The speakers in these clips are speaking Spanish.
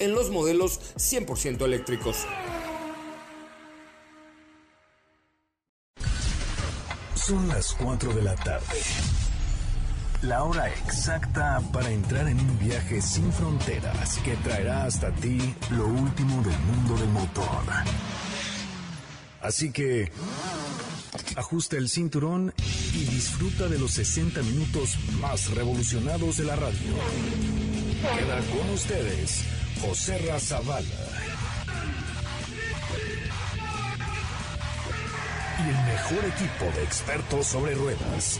en los modelos 100% eléctricos. Son las 4 de la tarde. La hora exacta para entrar en un viaje sin fronteras que traerá hasta ti lo último del mundo del motor. Así que ajusta el cinturón y disfruta de los 60 minutos más revolucionados de la radio. Queda con ustedes José Razabala. Y el mejor equipo de expertos sobre ruedas.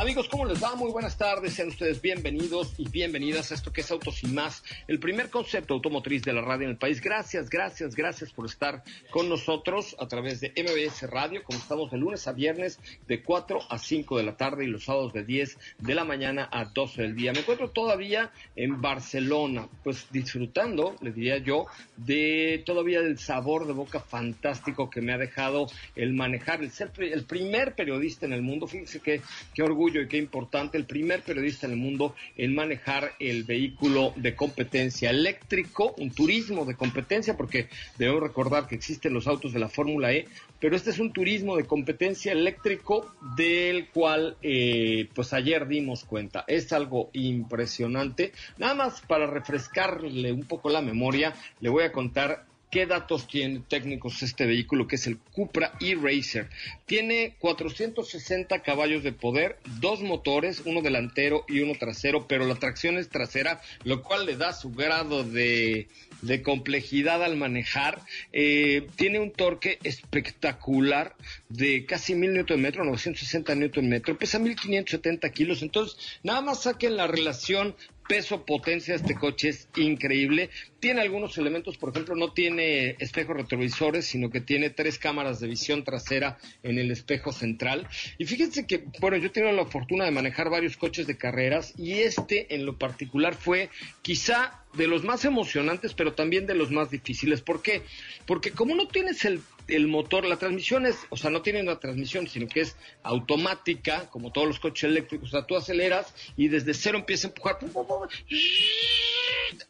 Amigos, ¿cómo les va? Muy buenas tardes, sean ustedes bienvenidos y bienvenidas a esto que es Autos y Más, el primer concepto automotriz de la radio en el país. Gracias, gracias, gracias por estar con nosotros a través de MBS Radio, como estamos de lunes a viernes de 4 a 5 de la tarde y los sábados de 10 de la mañana a 12 del día. Me encuentro todavía en Barcelona, pues disfrutando, le diría yo, de todavía del sabor de boca fantástico que me ha dejado el manejar, el ser el primer periodista en el mundo. Fíjense qué, qué orgullo y qué importante, el primer periodista en el mundo en manejar el vehículo de competencia eléctrico, un turismo de competencia, porque debo recordar que existen los autos de la Fórmula E, pero este es un turismo de competencia eléctrico del cual eh, pues ayer dimos cuenta. Es algo impresionante. Nada más para refrescarle un poco la memoria, le voy a contar ¿Qué datos tiene técnicos este vehículo que es el Cupra E-Racer? Tiene 460 caballos de poder, dos motores, uno delantero y uno trasero, pero la tracción es trasera, lo cual le da su grado de, complejidad al manejar. Eh, tiene un torque espectacular de casi 1000 Nm, 960 Nm, pesa 1570 kilos, entonces nada más saquen la relación peso, potencia de este coche es increíble. Tiene algunos elementos, por ejemplo, no tiene espejos retrovisores, sino que tiene tres cámaras de visión trasera en el espejo central. Y fíjense que, bueno, yo he tenido la fortuna de manejar varios coches de carreras y este en lo particular fue quizá de los más emocionantes, pero también de los más difíciles. ¿Por qué? Porque como no tienes el, motor, la transmisión es, o sea, no tiene una transmisión, sino que es automática, como todos los coches eléctricos. O sea, tú aceleras y desde cero empieza a empujar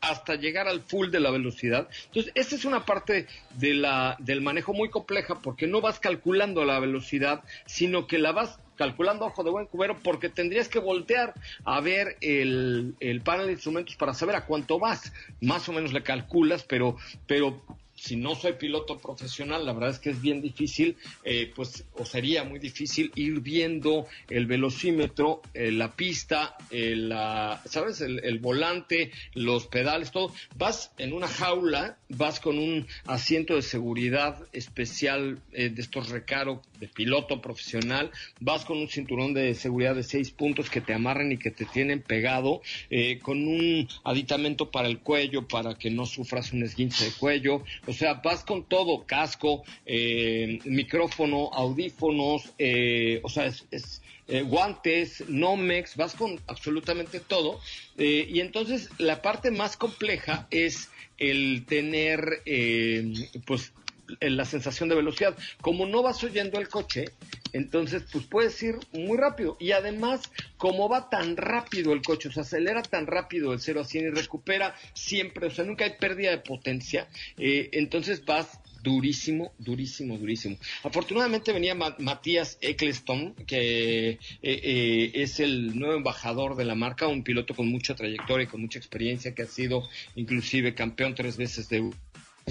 hasta llegar al de la velocidad. Entonces, esta es una parte de la, del manejo muy compleja porque no vas calculando la velocidad, sino que la vas calculando ojo de buen cubero porque tendrías que voltear a ver el, el panel de instrumentos para saber a cuánto vas. Más o menos le calculas, pero, pero si no soy piloto profesional, la verdad es que es bien difícil, eh, pues, o sería muy difícil ir viendo el velocímetro, eh, la pista, eh, la, ¿sabes? El, volante, los pedales, todo. Vas en una jaula, vas con un asiento de seguridad especial de estos recaro de piloto profesional, vas con un cinturón de seguridad de seis puntos que te amarran y que te tienen pegado, con un aditamento para el cuello para que no sufras un esguince de cuello, o sea, vas con todo, casco, eh, micrófono, audífonos, eh, o sea, es, eh, guantes, Nomex, vas con absolutamente todo. y entonces la parte más compleja es el tener, pues, la sensación de velocidad. Como no vas oyendo el coche, entonces pues puedes ir muy rápido. Y además, como va tan rápido el coche, o acelera tan rápido el 0 a 100 y recupera siempre, o sea, nunca hay pérdida de potencia, eh, entonces vas durísimo, durísimo, durísimo. Afortunadamente venía Matías Eccleston, que eh, eh, es el nuevo embajador de la marca, un piloto con mucha trayectoria y con mucha experiencia, que ha sido inclusive campeón tres veces de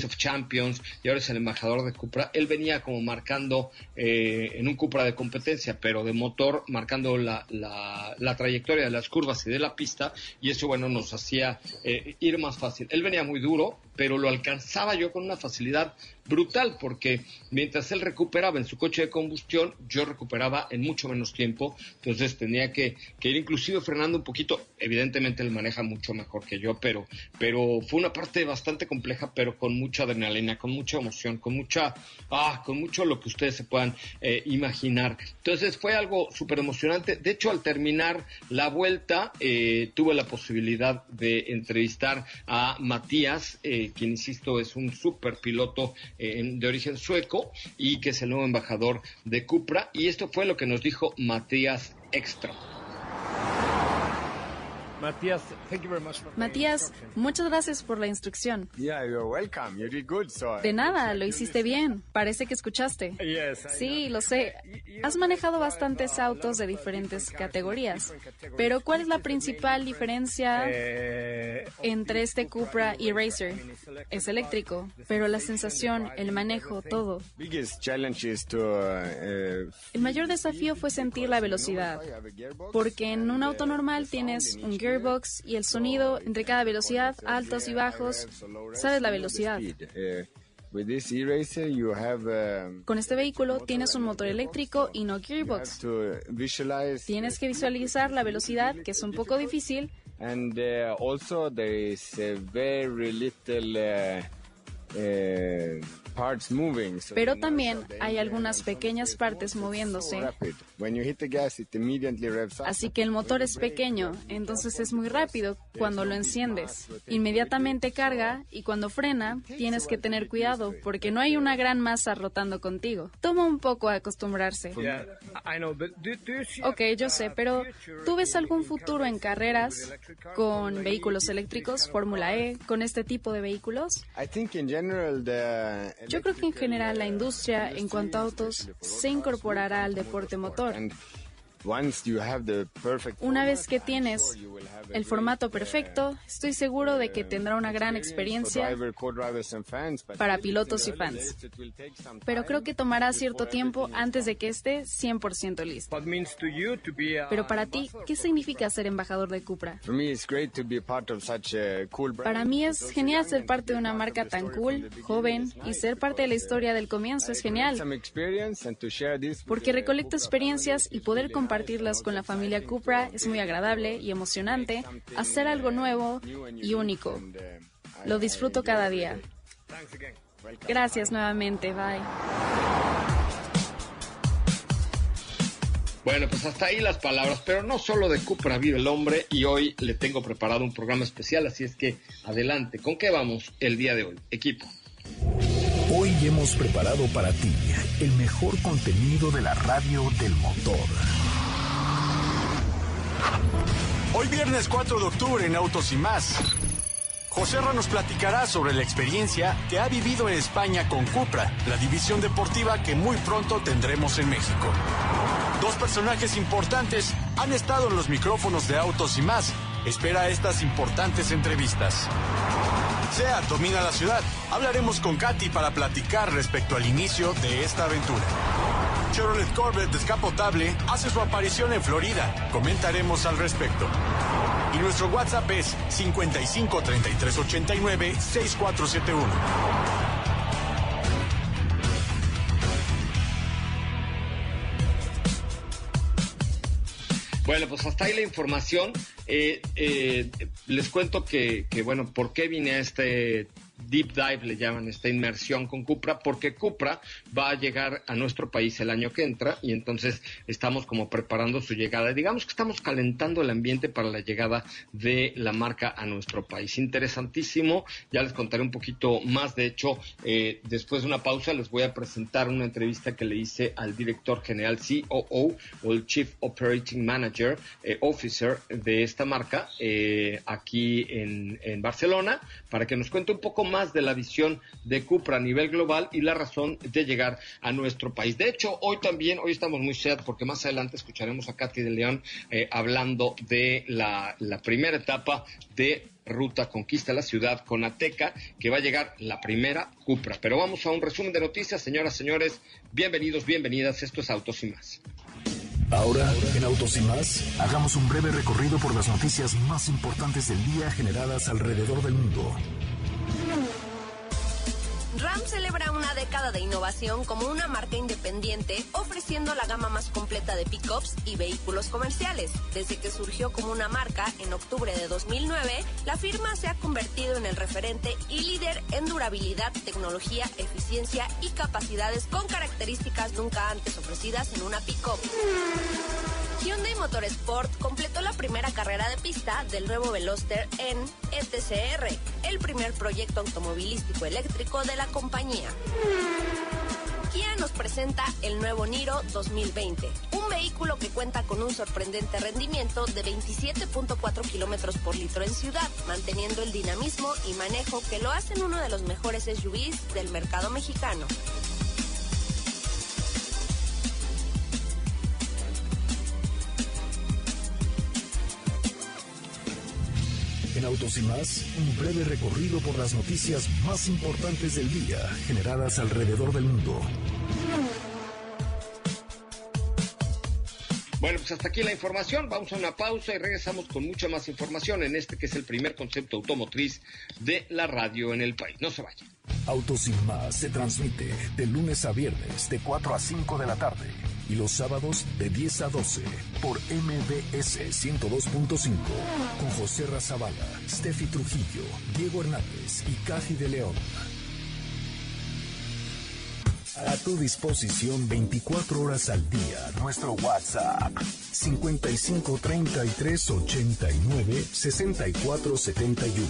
of Champions y ahora es el embajador de Cupra. Él venía como marcando eh, en un Cupra de competencia, pero de motor, marcando la, la, trayectoria de las curvas y de la pista, y eso, bueno, nos hacía eh, ir más fácil. Él venía muy duro, pero lo alcanzaba yo con una facilidad brutal, porque mientras él recuperaba en su coche de combustión, yo recuperaba en mucho menos tiempo, entonces tenía que, ir inclusive frenando un poquito, evidentemente él maneja mucho mejor que yo, pero, pero fue una parte bastante compleja, pero con mucha adrenalina, con mucha emoción, con mucha, ah, con mucho lo que ustedes se puedan eh, imaginar. Entonces fue algo súper emocionante, de hecho al terminar la vuelta eh, tuve la posibilidad de entrevistar a Matías, eh, quien insisto es un super piloto de origen sueco y que es el nuevo embajador de Cupra. Y esto fue lo que nos dijo Matías Extra. Matías, Matías, muchas gracias por la instrucción. De nada, lo hiciste bien. Parece que escuchaste. Sí, lo sé. Has manejado bastantes autos de diferentes categorías. Pero ¿cuál es la principal diferencia eh, entre este Cupra y Racer? Es eléctrico, pero la sensación, el manejo, todo. Uh, el mayor desafío fue sentir la velocidad, porque en un auto normal tienes un gearbox y el sonido entre cada velocidad, altos y bajos. Sabes la velocidad. Con este vehículo tienes un motor eléctrico y no gearbox. Tienes que visualizar la velocidad, que es un poco difícil. And uh, also there is very little uh, uh, pero también hay algunas pequeñas partes moviéndose. Así que el motor es pequeño, entonces es muy rápido cuando lo enciendes. Inmediatamente carga y cuando frena tienes que tener cuidado porque no hay una gran masa rotando contigo. Toma un poco a acostumbrarse. Ok, yo sé, pero ¿tú ves algún futuro en carreras con vehículos eléctricos, Fórmula E, con este tipo de vehículos? Yo creo que en general la industria en cuanto a autos se incorporará al deporte motor. Una vez que tienes el formato perfecto, estoy seguro de que tendrá una gran experiencia para pilotos y fans. Pero creo que tomará cierto tiempo antes de que esté 100% listo. Pero para ti, ¿qué significa ser embajador de Cupra? Para mí es genial ser parte de una marca tan cool, joven, y ser parte de la historia del comienzo es genial. Porque recolecto experiencias y poder compartir compartirlas con la familia Cupra es muy agradable y emocionante, hacer algo nuevo y único. Lo disfruto cada día. Gracias nuevamente, bye. Bueno, pues hasta ahí las palabras, pero no solo de Cupra vive el hombre y hoy le tengo preparado un programa especial, así es que adelante, ¿con qué vamos el día de hoy? Equipo. Hoy hemos preparado para ti el mejor contenido de la radio del motor. Hoy viernes 4 de octubre en Autos y más. José Ra nos platicará sobre la experiencia que ha vivido en España con Cupra, la división deportiva que muy pronto tendremos en México. Dos personajes importantes han estado en los micrófonos de Autos y más. Espera estas importantes entrevistas. SEAT domina la ciudad. Hablaremos con Katy para platicar respecto al inicio de esta aventura. Chevrolet Corvette descapotable hace su aparición en Florida. Comentaremos al respecto. Y nuestro WhatsApp es 55 33 89 6471. Bueno, pues hasta ahí la información. Eh, eh, les cuento que, que, bueno, ¿por qué vine a este deep dive, le llaman esta inmersión con Cupra, porque Cupra va a llegar a nuestro país el año que entra y entonces estamos como preparando su llegada. Digamos que estamos calentando el ambiente para la llegada de la marca a nuestro país. Interesantísimo, ya les contaré un poquito más. De hecho, eh, después de una pausa les voy a presentar una entrevista que le hice al director general COO o el Chief Operating Manager eh, Officer de esta marca eh, aquí en, en Barcelona para que nos cuente un poco más de la visión de Cupra a nivel global y la razón de llegar a nuestro país. De hecho, hoy también, hoy estamos muy sad porque más adelante escucharemos a Katy de León eh, hablando de la, primera etapa de Ruta Conquista la Ciudad con Ateca, que va a llegar la primera Cupra. Pero vamos a un resumen de noticias, señoras, señores. Bienvenidos, bienvenidas. Esto es Autos y más. Ahora, en Autos y más, hagamos un breve recorrido por las noticias más importantes del día generadas alrededor del mundo. Ram celebra una década de innovación como una marca independiente, ofreciendo la gama más completa de pickups y vehículos comerciales. Desde que surgió como una marca en octubre de 2009, la firma se ha convertido en el referente y líder en durabilidad, tecnología, eficiencia y capacidades con características nunca antes ofrecidas en una pickup. Hyundai Motorsport completó la primera carrera de pista del nuevo Veloster en ETCR, el primer proyecto automovilístico eléctrico de la compañía. Kia nos presenta el nuevo Niro 2020, un vehículo que cuenta con un sorprendente rendimiento de 27.4 kilómetros por litro en ciudad, manteniendo el dinamismo y manejo que lo hacen uno de los mejores SUVs del mercado mexicano. Autos y más, un breve recorrido por las noticias más importantes del día generadas alrededor del mundo. Bueno, pues hasta aquí la información. Vamos a una pausa y regresamos con mucha más información en este que es el primer concepto automotriz de la radio en el país. No se vayan. Autos y más se transmite de lunes a viernes de 4 a 5 de la tarde y los sábados de 10 a 12 por MBS 102.5 con José Razabala, Steffi Trujillo, Diego Hernández y Cathy de León. A tu disposición 24 horas al día. Nuestro WhatsApp 55 33 89 64 71.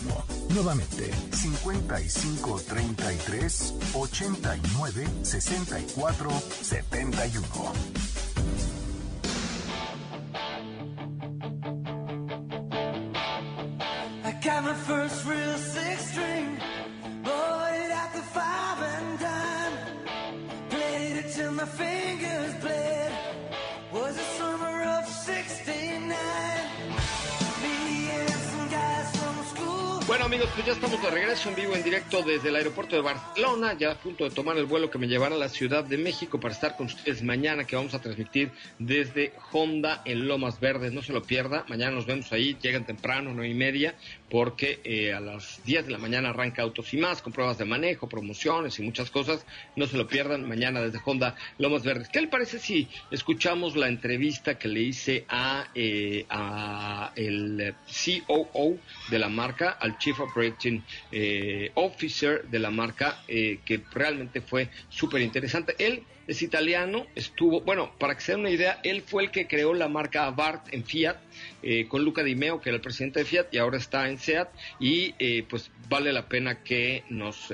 Nuevamente 55 33 89 64 71. I got my first real six string. fingers. Amigos, pues ya estamos de regreso en vivo, en directo desde el aeropuerto de Barcelona, ya a punto de tomar el vuelo que me llevará a la Ciudad de México para estar con ustedes mañana, que vamos a transmitir desde Honda en Lomas Verdes. No se lo pierda, mañana nos vemos ahí, llegan temprano, nueve y media, porque eh, a las 10 de la mañana arranca Autos y más, con pruebas de manejo, promociones y muchas cosas. No se lo pierdan, mañana desde Honda Lomas Verdes. ¿Qué le parece si escuchamos la entrevista que le hice a, eh, a el COO de la marca, al Chief Operating eh, Officer de la marca, eh, que realmente fue súper interesante. Él es italiano, estuvo, bueno, para que se den una idea, él fue el que creó la marca Abarth en Fiat, eh, con Luca Di Meo, que era el presidente de Fiat, y ahora está en SEAT, y pues vale la pena que nos,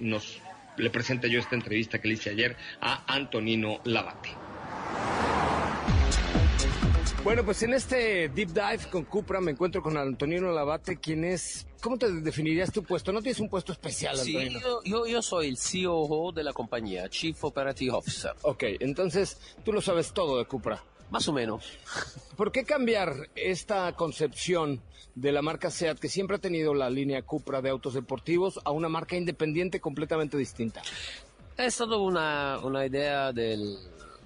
nos le presente yo esta entrevista que le hice ayer a Antonino Labate. Bueno, pues en este deep dive con Cupra me encuentro con Antonino Labate, quien es, ¿cómo te definirías tu puesto? No tienes un puesto especial, Sí, yo, yo, yo soy el COO de la compañía, Chief Operative Officer, Ok, entonces tú lo sabes todo de Cupra. más o menos. ¿Por qué cambiar esta concepción de la marca SEAT, que siempre ha tenido la línea Cupra de autos deportivos, a una marca independiente completamente distinta? Es estado una, una idea del,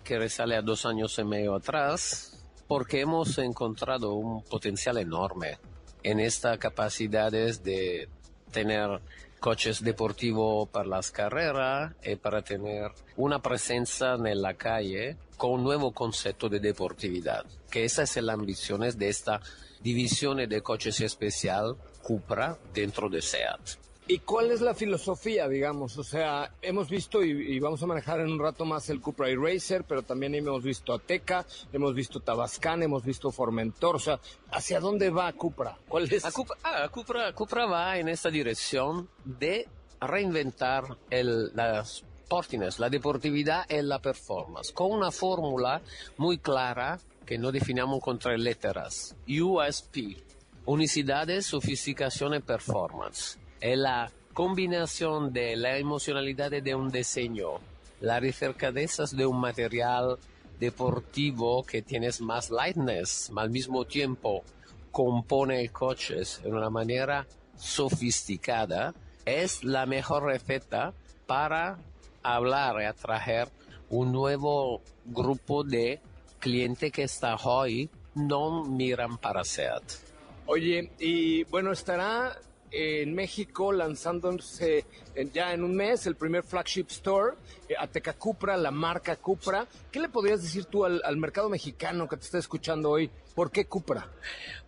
que resale a dos años y medio atrás, porque hemos encontrado un potencial enorme en estas capacidades de tener coches deportivos para las carreras y para tener una presencia en la calle con un nuevo concepto de deportividad, que esa es la ambición de esta división de coches especial Cupra dentro de SEAT. ¿Y cuál es la filosofía, digamos? O sea, hemos visto y, vamos a manejar en un rato más el Cupra Racer, pero también hemos visto Ateca, hemos visto Tabascan, hemos visto Formentor. O sea, ¿hacia dónde va Cupra? ¿Cuál es? Cupra, ah, Cupra- Cupra va en esta dirección de reinventar el, las sportiness, la deportividad y la performance, con una fórmula muy clara que no definamos con tres letras. USP, unicidades, sofisticación y performance. Es la combinación de la emocionalidad de un diseño, la ricercadezas de un material deportivo que tienes más lightness, al mismo tiempo compone coches de una manera sofisticada, es la mejor receta para hablar y atraer un nuevo grupo de clientes que hasta hoy no miran para SEAT. Oye, y bueno, estará en México lanzándose ya en un mes el primer flagship store, eh, Ateca Cupra, la marca Cupra. ¿Qué le podrías decir tú al, mercado mexicano que te está escuchando hoy? ¿Por qué Cupra?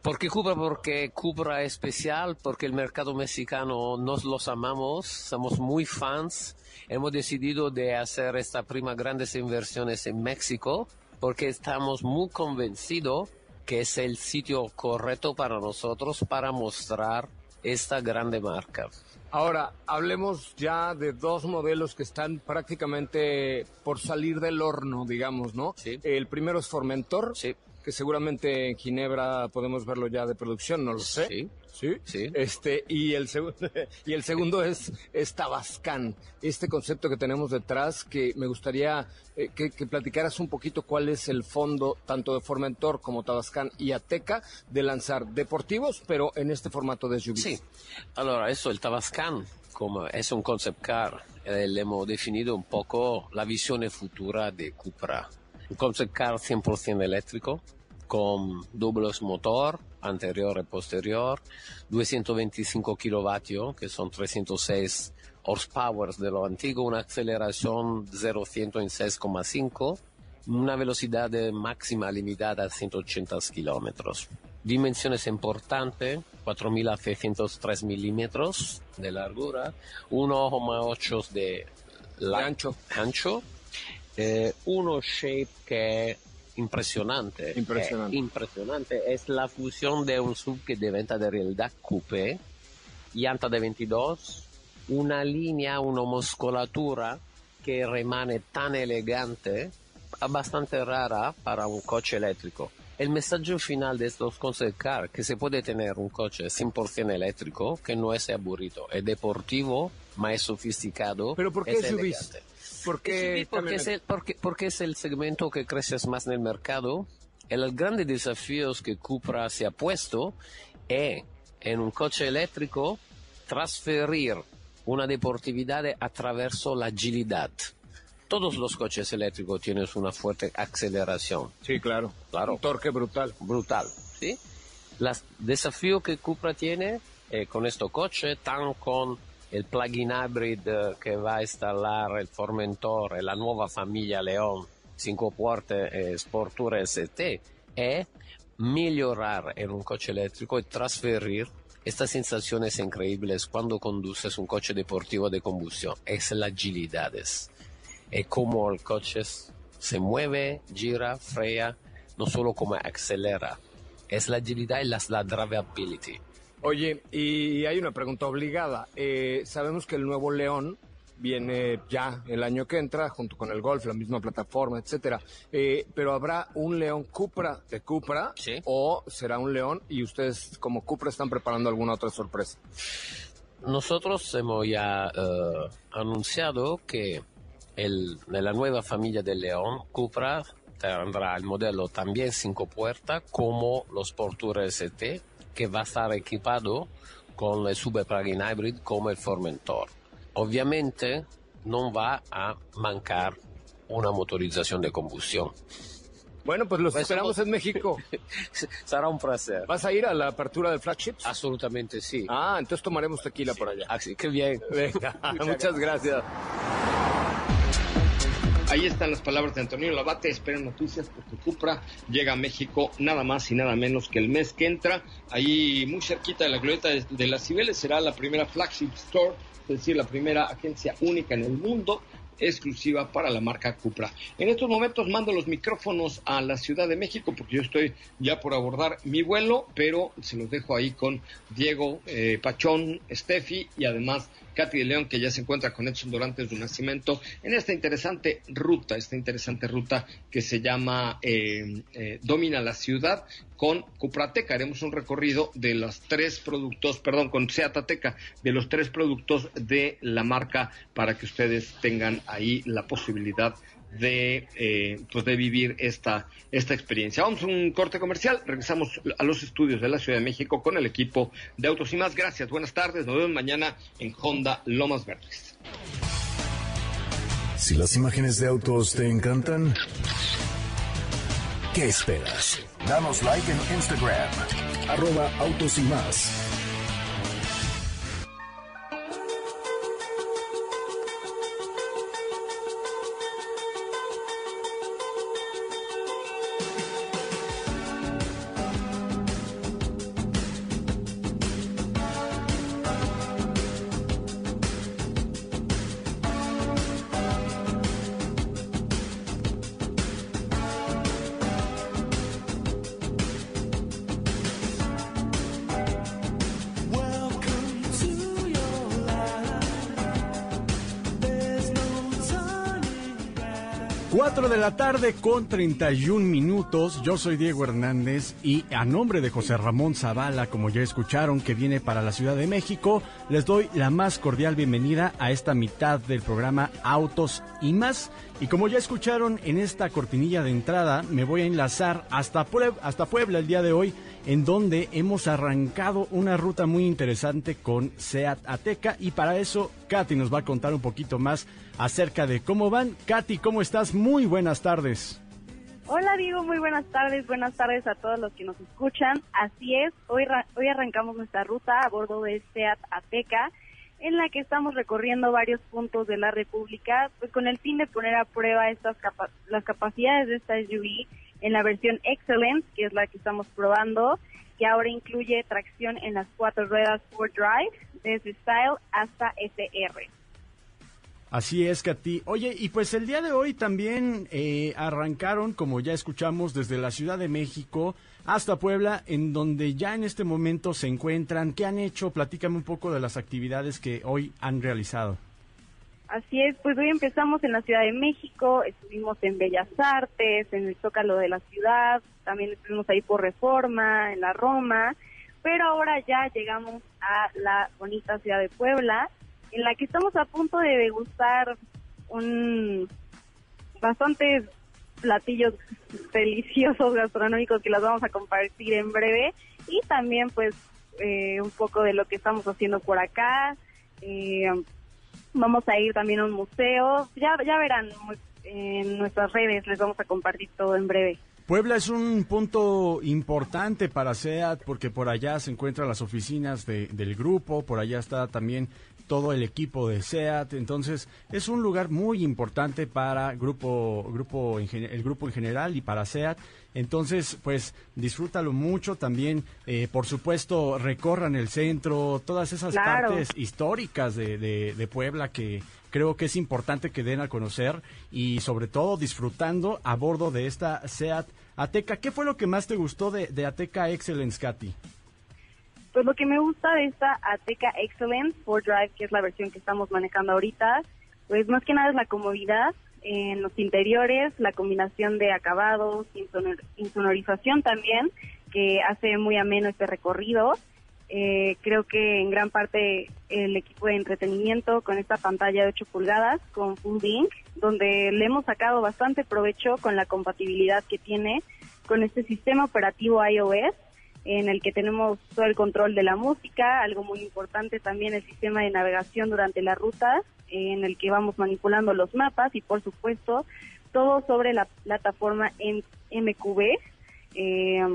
¿Por qué Cupra? Porque Cupra es especial, porque el mercado mexicano nos los amamos, somos muy fans. Hemos decidido de hacer esta prima grandes inversiones en México porque estamos muy convencidos que es el sitio correcto para nosotros para mostrar esta grande marca. Ahora, hablemos ya de dos modelos que están prácticamente por salir del horno, digamos, ¿no? Sí. El primero es Formentor. Sí que seguramente en Ginebra podemos verlo ya de producción, no lo sé. Sí. Sí. sí. Este, y el segundo, y el segundo es, es Tabascan. Este concepto que tenemos detrás, que me gustaría eh, que, platicaras un poquito cuál es el fondo, tanto de Formentor como Tabascan y Ateca, de lanzar deportivos, pero en este formato de SUV. Sí. Ahora, eso, el Tabascan, como es un concept car, eh, le hemos definido un poco la visión futura de Cupra. Un concept car 100% eléctrico, con dobles motor anterior y posterior, 225 kilovatios, que son 306 horsepower de lo antiguo, una aceleración 0-100 en 6,5, una velocidad máxima limitada a 180 kilómetros. Dimensiones importantes, 4.603 milímetros de largura, 1,8 de, ancho, ancho eh, uno shape que impresionante. Impresionante. Es impresionante. Es la fusión de un sub que diventa de realidad coupé, llanta de 22, una línea, una musculatura que remane tan elegante, bastante rara para un coche eléctrico. El mensaje final de estos concept car que se puede tener un coche 100% eléctrico que no es aburrido, es deportivo, más es sofisticado. ¿Pero por qué es elegante. Porque, porque, es el, porque, porque es el segmento que crece más en el mercado. El grande desafío que Cupra se ha puesto es en un coche eléctrico transferir una deportividad a través de la agilidad. Todos los coches eléctricos tienen una fuerte aceleración. Sí, claro. claro. Un torque brutal. Brutal, ¿sí? El desafío que Cupra tiene eh, con este coche, tan con el plugin hybrid que va a instalar el Formentor e la nuova famiglia León 5 puertas e Sportura ST è migliorare en un coche eléctrico y transferir estas sensaciones increíbles cuando conduces un coche deportivo de combustión. Es la agilidad. Es como el coche se mueve, gira, freya, no solo como acelera. Es la agilidad y la, la drivability. Oye, y hay una pregunta obligada. Eh, sabemos que el nuevo León viene ya el año que entra, junto con el Golf, la misma plataforma, etcétera. Eh, pero habrá un León Cupra de Cupra o será un León y ustedes como Cupra están preparando alguna otra sorpresa. Nosotros hemos ya eh, anunciado que el, de la nueva familia del León Cupra tendrá el modelo también cinco puertas como los Portura ST que va a estar equipado con el super plug-in hybrid como el Formentor. Obviamente no va a mancar una motorización de combustión. Bueno, pues los pues esperamos en México. Será un placer. ¿Vas a ir a la apertura del flagship? Absolutamente sí. Ah, entonces tomaremos tequila por allá. Así que bien. Venga, muchas, gracias. Ahí están las palabras de Antonio Labate. Esperen noticias porque Cupra llega a México nada más y nada menos que el mes que entra. Ahí muy cerquita de la glorieta de, las Cibeles será la primera flagship store, es decir, la primera agencia única en el mundo exclusiva para la marca Cupra. En estos momentos mando los micrófonos a la Ciudad de México porque yo estoy ya por abordar mi vuelo, pero se los dejo ahí con Diego eh, Pachón, Steffi y además Katy de León, que ya se encuentra con Edson Dorantes de Nacimiento en esta interesante ruta, esta interesante ruta que se llama eh, eh, Domina la Ciudad con Cuprateca. Haremos un recorrido de los tres productos, perdón, con Seatateca, de los tres productos de la marca para que ustedes tengan ahí la posibilidad de, eh, pues de vivir esta, esta experiencia. Vamos a un corte comercial, regresamos a los estudios de la Ciudad de México con el equipo de Autos y más. Gracias, buenas tardes, nos vemos mañana en Honda Lomas Verdes. Si las imágenes de autos te encantan, ¿qué esperas? Danos like en Instagram, arroba Autos y más. Tarde con 31 minutos. Yo soy Diego Hernández y a nombre de José Ramón Zavala, como ya escucharon, que viene para la Ciudad de México, les doy la más cordial bienvenida a esta mitad del programa Autos y más. Y como ya escucharon en esta cortinilla de entrada, me voy a enlazar hasta, hasta Puebla el día de hoy, en donde hemos arrancado una ruta muy interesante con SEAT Ateca y para eso Katy nos va a contar un poquito más acerca de cómo van. Katy, ¿cómo estás? Muy buenas tardes. Hola Diego, muy buenas tardes, buenas tardes a todos los que nos escuchan. Así es, hoy, hoy arrancamos nuestra ruta a bordo de SEAT Ateca, en la que estamos recorriendo varios puntos de la República, pues con el fin de poner a prueba estas las capacidades de esta SUV en la versión Excellence, que es la que estamos probando, que ahora incluye tracción en las cuatro ruedas 4Drive, desde Style hasta SR. Así es, Katy. Oye, y pues el día de hoy también eh, arrancaron, como ya escuchamos, desde la Ciudad de México hasta Puebla, en donde ya en este momento se encuentran. ¿Qué han hecho? Platícame un poco de las actividades que hoy han realizado. Así es, pues hoy empezamos en la Ciudad de México, estuvimos en Bellas Artes, en el Zócalo de la ciudad, también estuvimos ahí por Reforma, en la Roma, pero ahora ya llegamos a la bonita ciudad de Puebla en la que estamos a punto de degustar un bastantes platillos deliciosos gastronómicos que las vamos a compartir en breve y también pues eh, un poco de lo que estamos haciendo por acá. Eh, vamos a ir también a un museo. Ya, ya verán en nuestras redes, les vamos a compartir todo en breve. Puebla es un punto importante para SEAT porque por allá se encuentran las oficinas del grupo, por allá está también todo el equipo de SEAT, entonces es un lugar muy importante para grupo, grupo el grupo en general y para SEAT. Entonces, pues disfrútalo mucho también. Eh, por supuesto, recorran el centro, todas esas partes históricas de, de, Puebla que creo que es importante que den a conocer y sobre todo disfrutando a bordo de esta SEAT Ateca. ¿Qué fue lo que más te gustó de, de Ateca Excellence, Katy? Pues lo que me gusta de esta Ateca Excellence 4Drive, que es la versión que estamos manejando ahorita, pues más que nada es la comodidad en los interiores, la combinación de acabados, insonorización también, que hace muy ameno este recorrido. Eh, creo que en gran parte el equipo de entretenimiento con esta pantalla de 8 pulgadas con Full Link, donde le hemos sacado bastante provecho con la compatibilidad que tiene con este sistema operativo iOS en el que tenemos todo el control de la música, algo muy importante también el sistema de navegación durante la ruta, en el que vamos manipulando los mapas y por supuesto todo sobre la plataforma en MQB, eh,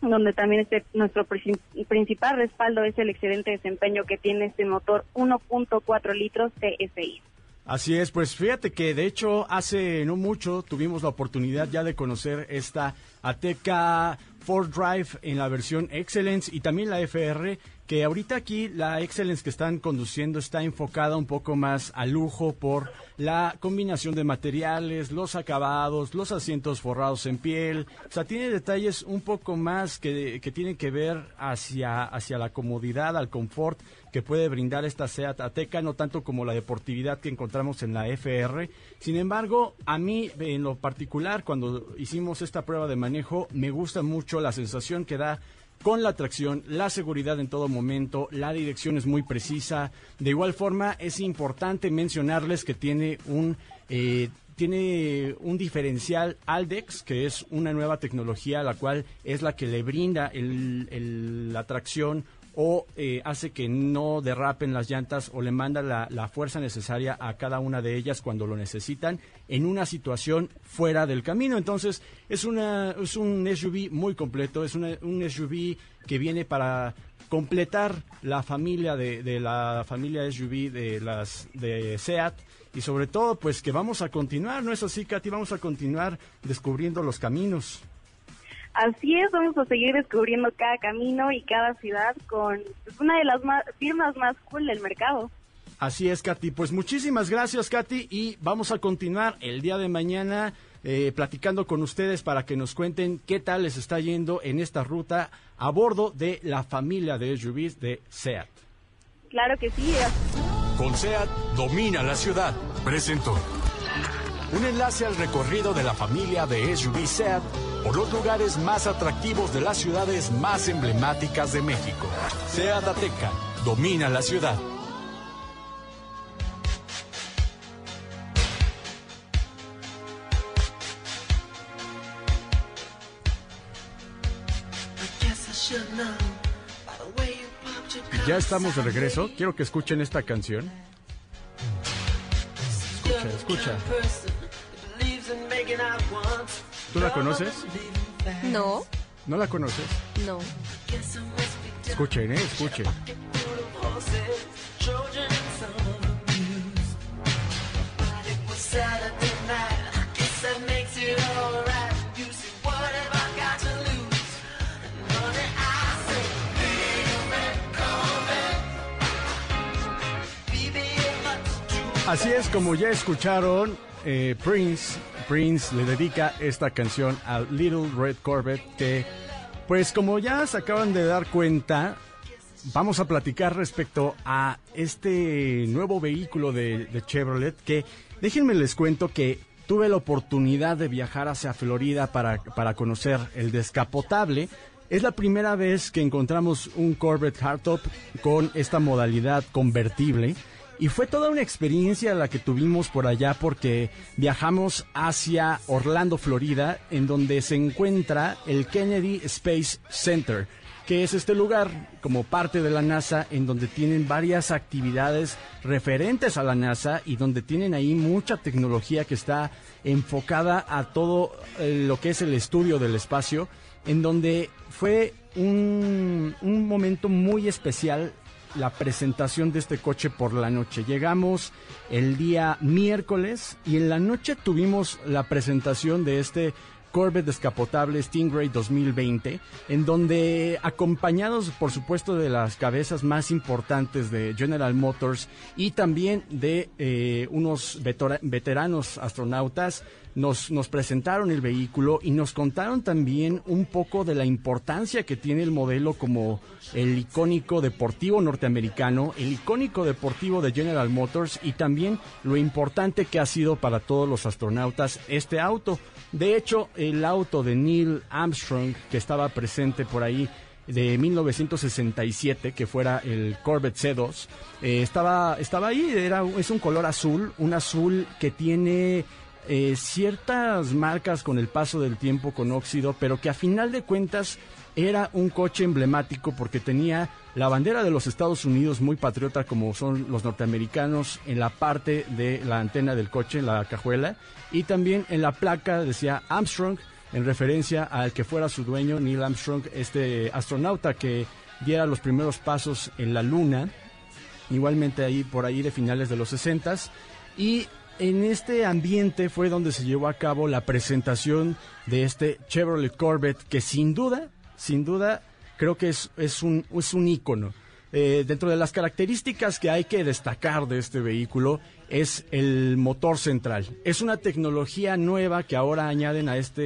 donde también este, nuestro principal respaldo es el excelente desempeño que tiene este motor 1.4 litros TSI. Así es, pues fíjate que de hecho hace no mucho tuvimos la oportunidad ya de conocer esta Ateca Ford Drive en la versión Excellence y también la FR que ahorita aquí la Excellence que están conduciendo está enfocada un poco más al lujo por la combinación de materiales, los acabados, los asientos forrados en piel, o sea, tiene detalles un poco más que, que tienen que ver hacia, hacia la comodidad, al confort que puede brindar esta Seat Ateca, no tanto como la deportividad que encontramos en la FR. Sin embargo, a mí en lo particular, cuando hicimos esta prueba de manejo, me gusta mucho la sensación que da con la tracción, la seguridad en todo momento, la dirección es muy precisa. De igual forma, es importante mencionarles que tiene un eh, tiene un diferencial Aldex, que es una nueva tecnología, la cual es la que le brinda la tracción o eh, hace que no derrapen las llantas o le manda la, fuerza necesaria a cada una de ellas cuando lo necesitan en una situación fuera del camino. Entonces es, una, es un SUV muy completo, es un SUV que viene para completar la familia de, de, la familia SUV de las de Seat y sobre todo pues que vamos a continuar, ¿no es así, Katy? Vamos a continuar descubriendo los caminos. Así es, vamos a seguir descubriendo cada camino y cada ciudad con pues, una de las firmas más cool del mercado. Así es, Katy. Pues muchísimas gracias, Katy, y vamos a continuar el día de mañana eh, platicando con ustedes para que nos cuenten qué tal les está yendo en esta ruta a bordo de la familia de SUVs de SEAT. Claro que sí. Con SEAT domina la ciudad. Presento. un enlace al recorrido de la familia de SUV SEAT por los lugares más atractivos de las ciudades más emblemáticas de México. SEAT Ateca domina la ciudad. Ya estamos de regreso. Quiero que escuchen esta canción. Escucha, escucha. ¿Tú la conoces? No. ¿No la conoces? No. Escuchen, eh, escuchen. Así es como ya escucharon, eh, Prince, Prince le dedica esta canción a Little Red Corvette que, pues como ya se acaban de dar cuenta, vamos a platicar respecto a este nuevo vehículo de, de Chevrolet que, déjenme les cuento que tuve la oportunidad de viajar hacia Florida para, para conocer el descapotable. Es la primera vez que encontramos un Corvette Hardtop con esta modalidad convertible. Y fue toda una experiencia la que tuvimos por allá porque viajamos hacia Orlando, Florida, en donde se encuentra el Kennedy Space Center, que es este lugar como parte de la NASA en donde tienen varias actividades referentes a la NASA y donde tienen ahí mucha tecnología que está enfocada a todo eh, lo que es el estudio del espacio, en donde fue un, un momento muy especial la presentación de este coche por la noche. Llegamos el día miércoles y en la noche tuvimos la presentación de este Corvette descapotable Stingray 2020, en donde acompañados por supuesto de las cabezas más importantes de General Motors y también de eh, unos veteranos astronautas, nos, nos presentaron el vehículo y nos contaron también un poco de la importancia que tiene el modelo como el icónico deportivo norteamericano, el icónico deportivo de General Motors y también lo importante que ha sido para todos los astronautas este auto. De hecho, el auto de Neil Armstrong que estaba presente por ahí de 1967 que fuera el Corvette C2 eh, estaba estaba ahí era es un color azul un azul que tiene eh, ciertas marcas con el paso del tiempo con óxido, pero que a final de cuentas era un coche emblemático porque tenía la bandera de los Estados Unidos muy patriota como son los norteamericanos en la parte de la antena del coche, en la cajuela, y también en la placa decía Armstrong en referencia al que fuera su dueño, Neil Armstrong, este astronauta que diera los primeros pasos en la luna, igualmente ahí por ahí de finales de los 60 y en este ambiente fue donde se llevó a cabo la presentación de este Chevrolet Corvette que sin duda, sin duda, creo que es, es, un, es un ícono. Eh, dentro de las características que hay que destacar de este vehículo es el motor central. Es una tecnología nueva que ahora añaden a esta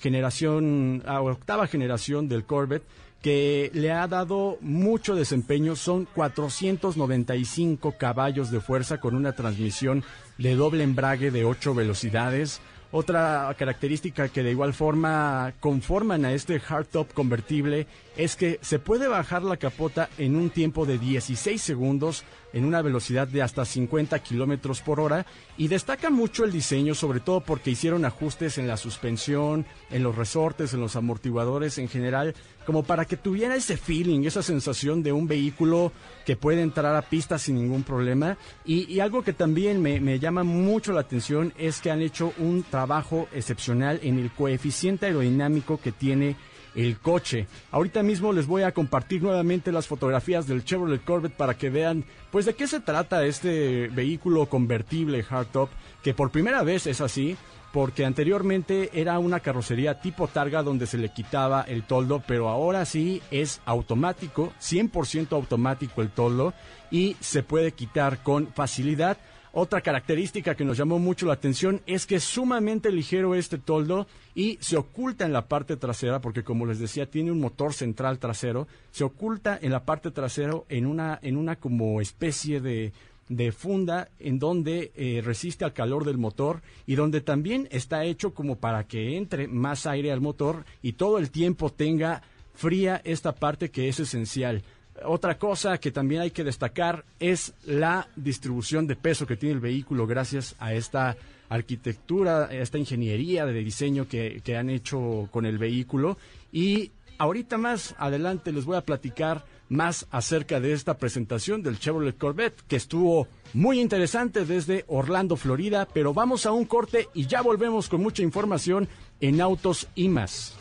generación, a octava generación del Corvette, que le ha dado mucho desempeño. Son 495 caballos de fuerza con una transmisión de doble embrague de 8 velocidades. Otra característica que de igual forma conforman a este hardtop convertible es que se puede bajar la capota en un tiempo de 16 segundos en una velocidad de hasta 50 kilómetros por hora y destaca mucho el diseño, sobre todo porque hicieron ajustes en la suspensión, en los resortes, en los amortiguadores en general, como para que tuviera ese feeling, esa sensación de un vehículo que puede entrar a pista sin ningún problema. Y, algo que también me, me llama mucho la atención es que han hecho un trabajo excepcional en el coeficiente aerodinámico que tiene el coche. Ahorita mismo les voy a compartir nuevamente las fotografías del Chevrolet Corvette para que vean pues de qué se trata este vehículo convertible hardtop que por primera vez es así porque anteriormente era una carrocería tipo targa donde se le quitaba el toldo, pero ahora sí es automático, 100% automático el toldo y se puede quitar con facilidad. Otra característica que nos llamó mucho la atención es que es sumamente ligero este toldo y se oculta en la parte trasera porque como les decía tiene un motor central trasero, se oculta en la parte trasera en una en una como especie de de funda en donde eh, resiste al calor del motor y donde también está hecho como para que entre más aire al motor y todo el tiempo tenga fría esta parte que es esencial. Otra cosa que también hay que destacar es la distribución de peso que tiene el vehículo gracias a esta arquitectura, esta ingeniería de diseño que, que han hecho con el vehículo. Y ahorita más adelante les voy a platicar más acerca de esta presentación del Chevrolet Corvette que estuvo muy interesante desde Orlando, Florida, pero vamos a un corte y ya volvemos con mucha información en Autos y más.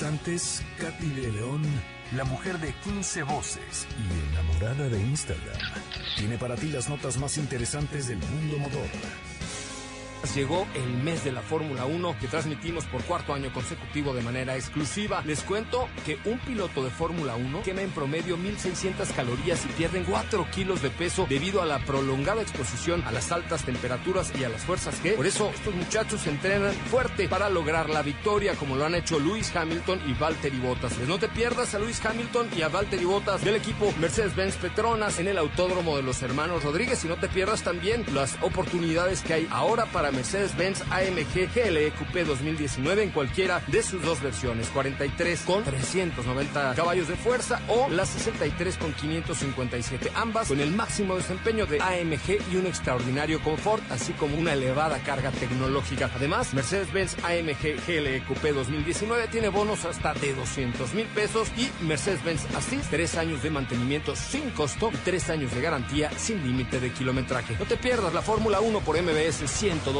Instantes, Katy de León, la mujer de 15 voces y enamorada de Instagram, tiene para ti las notas más interesantes del mundo motor. Llegó el mes de la Fórmula 1 que transmitimos por cuarto año consecutivo de manera exclusiva. Les cuento que un piloto de Fórmula 1 quema en promedio 1.600 calorías y pierden 4 kilos de peso debido a la prolongada exposición a las altas temperaturas y a las fuerzas G. Por eso estos muchachos entrenan fuerte para lograr la victoria como lo han hecho Lewis Hamilton y Valtteri Bottas. Pues no te pierdas a Lewis Hamilton y a Valtteri Bottas del equipo Mercedes-Benz Petronas en el autódromo de los hermanos Rodríguez y no te pierdas también las oportunidades que hay ahora para Mercedes-Benz AMG GLE Coupé 2019 en cualquiera de sus dos versiones, 43 con 390 caballos de fuerza o la 63 con 557, ambas con el máximo desempeño de AMG y un extraordinario confort, así como una elevada carga tecnológica. Además, Mercedes-Benz AMG GLE Coupé 2019 tiene bonos hasta de 200 mil pesos y Mercedes-Benz Assist, tres años de mantenimiento sin costo y tres años de garantía sin límite de kilometraje. No te pierdas la Fórmula 1 por MBS 102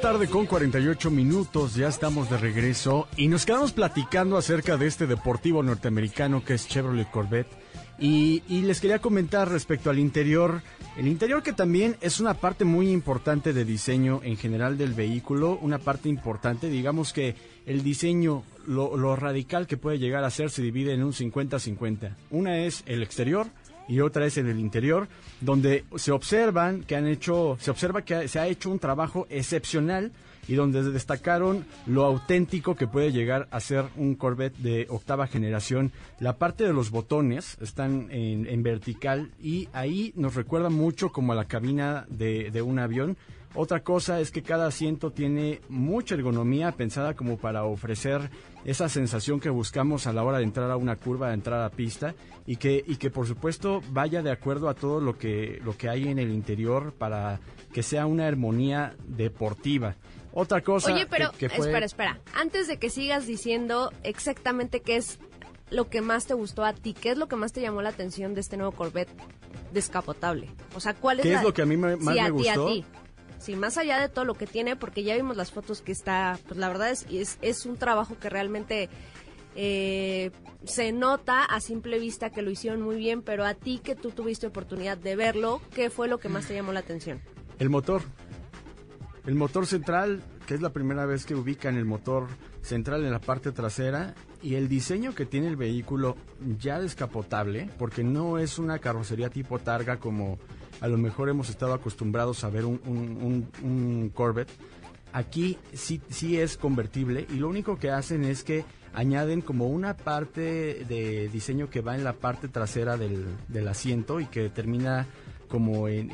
Tarde con 48 minutos, ya estamos de regreso y nos quedamos platicando acerca de este deportivo norteamericano que es Chevrolet Corvette. Y, les quería comentar respecto al interior, el interior que también es una parte muy importante de diseño en general del vehículo, una parte importante, digamos que el diseño, lo radical que puede llegar a ser se divide en un 50-50. Una es el exterior, y otra es en el interior, donde se observan que han hecho, se observa que se ha hecho un trabajo excepcional y donde destacaron lo auténtico que puede llegar a ser un Corvette de octava generación. La parte de los botones están en, vertical y ahí nos recuerda mucho como a la cabina de, de un avión. Otra cosa es que cada asiento tiene mucha ergonomía pensada como para ofrecer esa sensación que buscamos a la hora de entrar a una curva, de entrar a pista y que, y que por supuesto vaya de acuerdo a todo lo que, lo que hay en el interior para que sea una armonía deportiva. Otra cosa. Oye, pero espera, espera. Antes de que sigas diciendo exactamente qué es lo que más te gustó a ti, qué es lo que más te llamó la atención de este nuevo Corvette descapotable. O sea, ¿cuál es ¿Qué es lo que a mí más me gustó? Sí, más allá de todo lo que tiene, porque ya vimos las fotos que está, pues la verdad es, es, es un trabajo que realmente eh, se nota a simple vista que lo hicieron muy bien, pero a ti que tú tuviste oportunidad de verlo, ¿qué fue lo que más te llamó la atención? El motor. El motor central, que es la primera vez que ubican el motor central en la parte trasera, y el diseño que tiene el vehículo ya descapotable, porque no es una carrocería tipo targa como a lo mejor hemos estado acostumbrados a ver un, Corvette. Aquí sí, sí es convertible y lo único que hacen es que añaden como una parte de diseño que va en la parte trasera del, del asiento y que termina como en,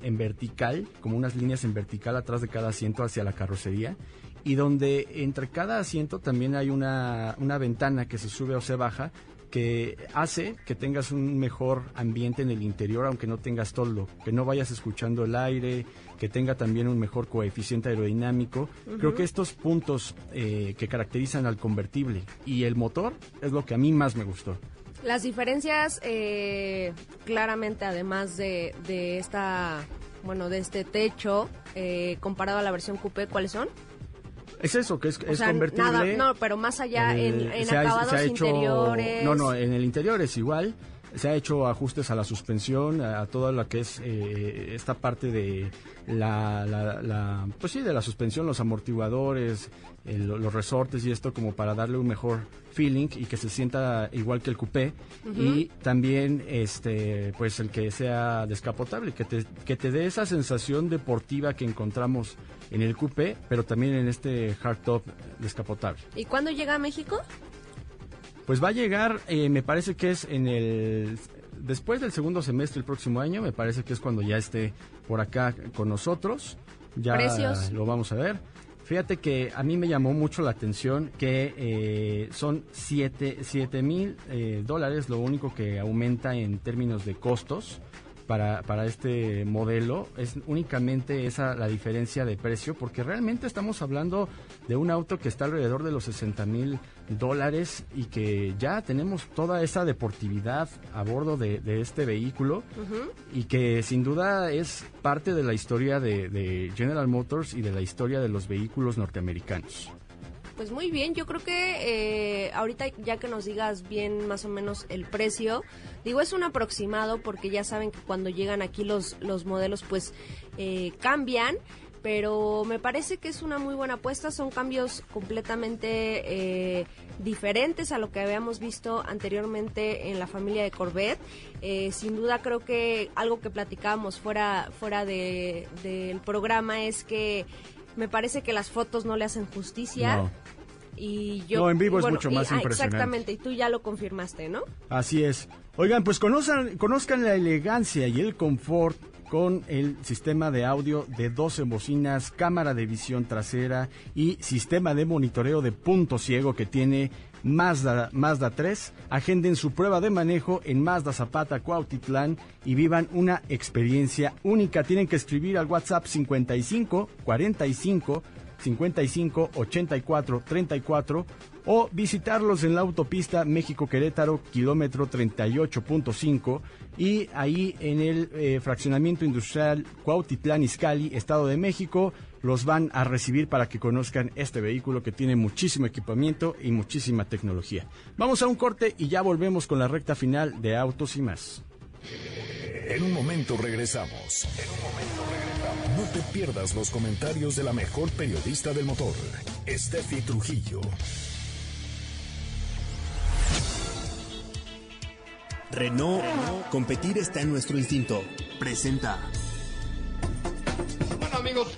en, vertical, como unas líneas en vertical atrás de cada asiento hacia la carrocería y donde entre cada asiento también hay una, una ventana que se sube o se baja que hace que tengas un mejor ambiente en el interior aunque no tengas toldo, que no vayas escuchando el aire, que tenga también un mejor coeficiente aerodinámico. Creo que estos puntos eh, que caracterizan al convertible y el motor es lo que a mí más me gustó. Las diferencias, eh, claramente, además de, de esta, bueno, de este techo, eh, comparado a la versión coupé, ¿cuáles son? Es eso, que es, convertible. no, pero más allá en, acabados interiores. No, no, en el interior es igual. Se ha hecho ajustes a la suspensión, a, toda la que es eh, esta parte de la, la, pues sí, de la suspensión, los amortiguadores, los resortes y esto como para darle un mejor feeling y que se sienta igual que el coupé. Y también este pues el que sea descapotable que te, que te dé esa sensación deportiva que encontramos en el coupé pero también en este hardtop descapotable. ¿y cuándo llega a México? Pues va a llegar, eh, me parece que es en el después del segundo semestre del próximo año, me parece que es cuando ya esté por acá con nosotros. Ya lo vamos a ver. Fíjate que a mí me llamó mucho la atención que eh, son 7 mil eh, dólares lo único que aumenta en términos de costos para, para este modelo es únicamente esa la diferencia de precio, porque realmente estamos hablando de un auto que está alrededor de los 60 mil dólares y que ya tenemos toda esa deportividad a bordo de, este vehículo y que sin duda es parte de la historia de, de General Motors y de la historia de los vehículos norteamericanos. Pues muy bien, yo creo que eh, ahorita ya que nos digas bien más o menos el precio, digo es un aproximado porque ya saben que cuando llegan aquí los, los modelos pues eh, cambian, pero me parece que es una muy buena apuesta, son cambios completamente eh, diferentes a lo que habíamos visto anteriormente en la familia de Corvette. sin duda creo que algo que platicábamos fuera, fuera de, del programa es que me parece que las fotos no le hacen justicia. Y yo, no, en vivo es mucho más ah, impresionante. Exactamente, y tú ya lo confirmaste, ¿no? Así es. Oigan, pues conozcan, conozcan la elegancia y el confort con el sistema de audio de 12 bocinas, cámara de visión trasera y sistema de monitoreo de punto ciego que tiene Mazda, Mazda 3. Agenden su prueba de manejo en Mazda Zapata Cuautitlán y vivan una experiencia única. Tienen que escribir al WhatsApp 55 45 55 84 34 o visitarlos en la autopista México-Querétaro, kilómetro 38.5 y ahí en el eh, fraccionamiento industrial Cuautitlán Izcalli, Estado de México, los van a recibir para que conozcan este vehículo que tiene muchísimo equipamiento y muchísima tecnología. Vamos a un corte y ya volvemos con la recta final de Autos y más. En un momento regresamos. En un momento regresamos. No te pierdas los comentarios de la mejor periodista del motor, Steffi Trujillo. Renault, competir está en nuestro instinto. Presenta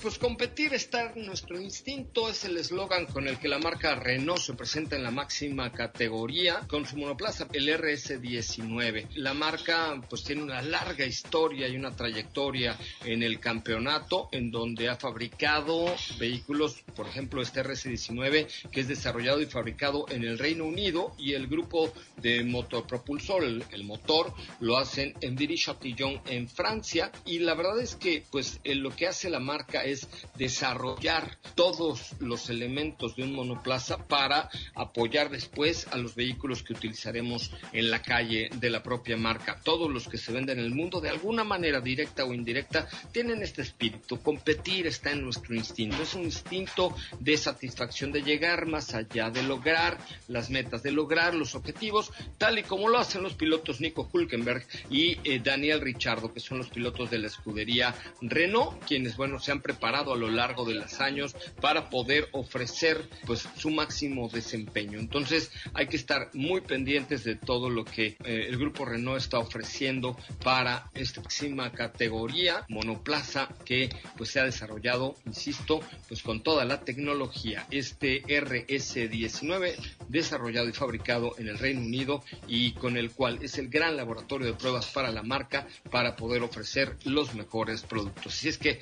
pues competir está en nuestro instinto, es el eslogan con el que la marca Renault se presenta en la máxima categoría con su monoplaza, el RS19. La marca pues tiene una larga historia y una trayectoria en el campeonato en donde ha fabricado vehículos, por ejemplo este RS19 que es desarrollado y fabricado en el Reino Unido y el grupo de motorpropulsor, el, el motor lo hacen en Viry-Châtillon en Francia y la verdad es que pues lo que hace la marca es desarrollar todos los elementos de un monoplaza para apoyar después a los vehículos que utilizaremos en la calle de la propia marca. Todos los que se venden en el mundo, de alguna manera directa o indirecta, tienen este espíritu. Competir está en nuestro instinto. Es un instinto de satisfacción, de llegar más allá, de lograr las metas, de lograr los objetivos, tal y como lo hacen los pilotos Nico Hulkenberg y eh, Daniel Richardo, que son los pilotos de la escudería Renault, quienes, bueno, se han han preparado a lo largo de los años para poder ofrecer pues su máximo desempeño. Entonces hay que estar muy pendientes de todo lo que eh, el grupo Renault está ofreciendo para esta máxima categoría monoplaza que pues se ha desarrollado, insisto, pues con toda la tecnología. Este RS19 desarrollado y fabricado en el Reino Unido y con el cual es el gran laboratorio de pruebas para la marca para poder ofrecer los mejores productos. Así es que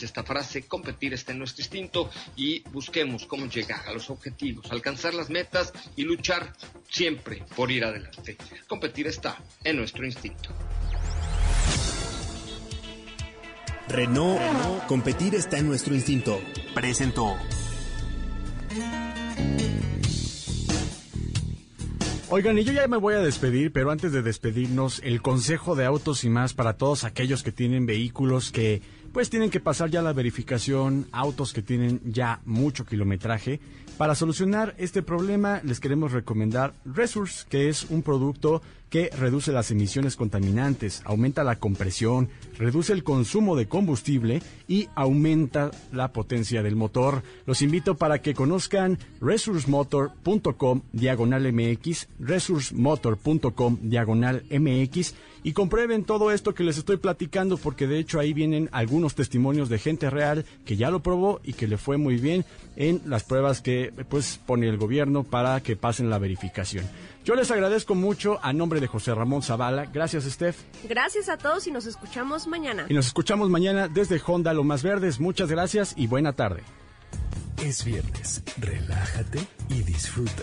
esta frase, competir está en nuestro instinto y busquemos cómo llegar a los objetivos, alcanzar las metas y luchar siempre por ir adelante. Competir está en nuestro instinto. Renault, Renault, competir está en nuestro instinto. Presentó. Oigan, y yo ya me voy a despedir, pero antes de despedirnos, el consejo de autos y más para todos aquellos que tienen vehículos que pues tienen que pasar ya la verificación, autos que tienen ya mucho kilometraje. Para solucionar este problema les queremos recomendar Resource, que es un producto que reduce las emisiones contaminantes, aumenta la compresión, reduce el consumo de combustible y aumenta la potencia del motor. Los invito para que conozcan resourcemotor.com diagonal MX, resourcemotor.com diagonal MX y comprueben todo esto que les estoy platicando porque de hecho ahí vienen algunos testimonios de gente real que ya lo probó y que le fue muy bien en las pruebas que pues pone el gobierno para que pasen la verificación. Yo les agradezco mucho a nombre de José Ramón Zavala. Gracias, Steph. Gracias a todos y nos escuchamos mañana. Y nos escuchamos mañana desde Honda Lo Más Verdes. Muchas gracias y buena tarde. Es viernes. Relájate y disfruta.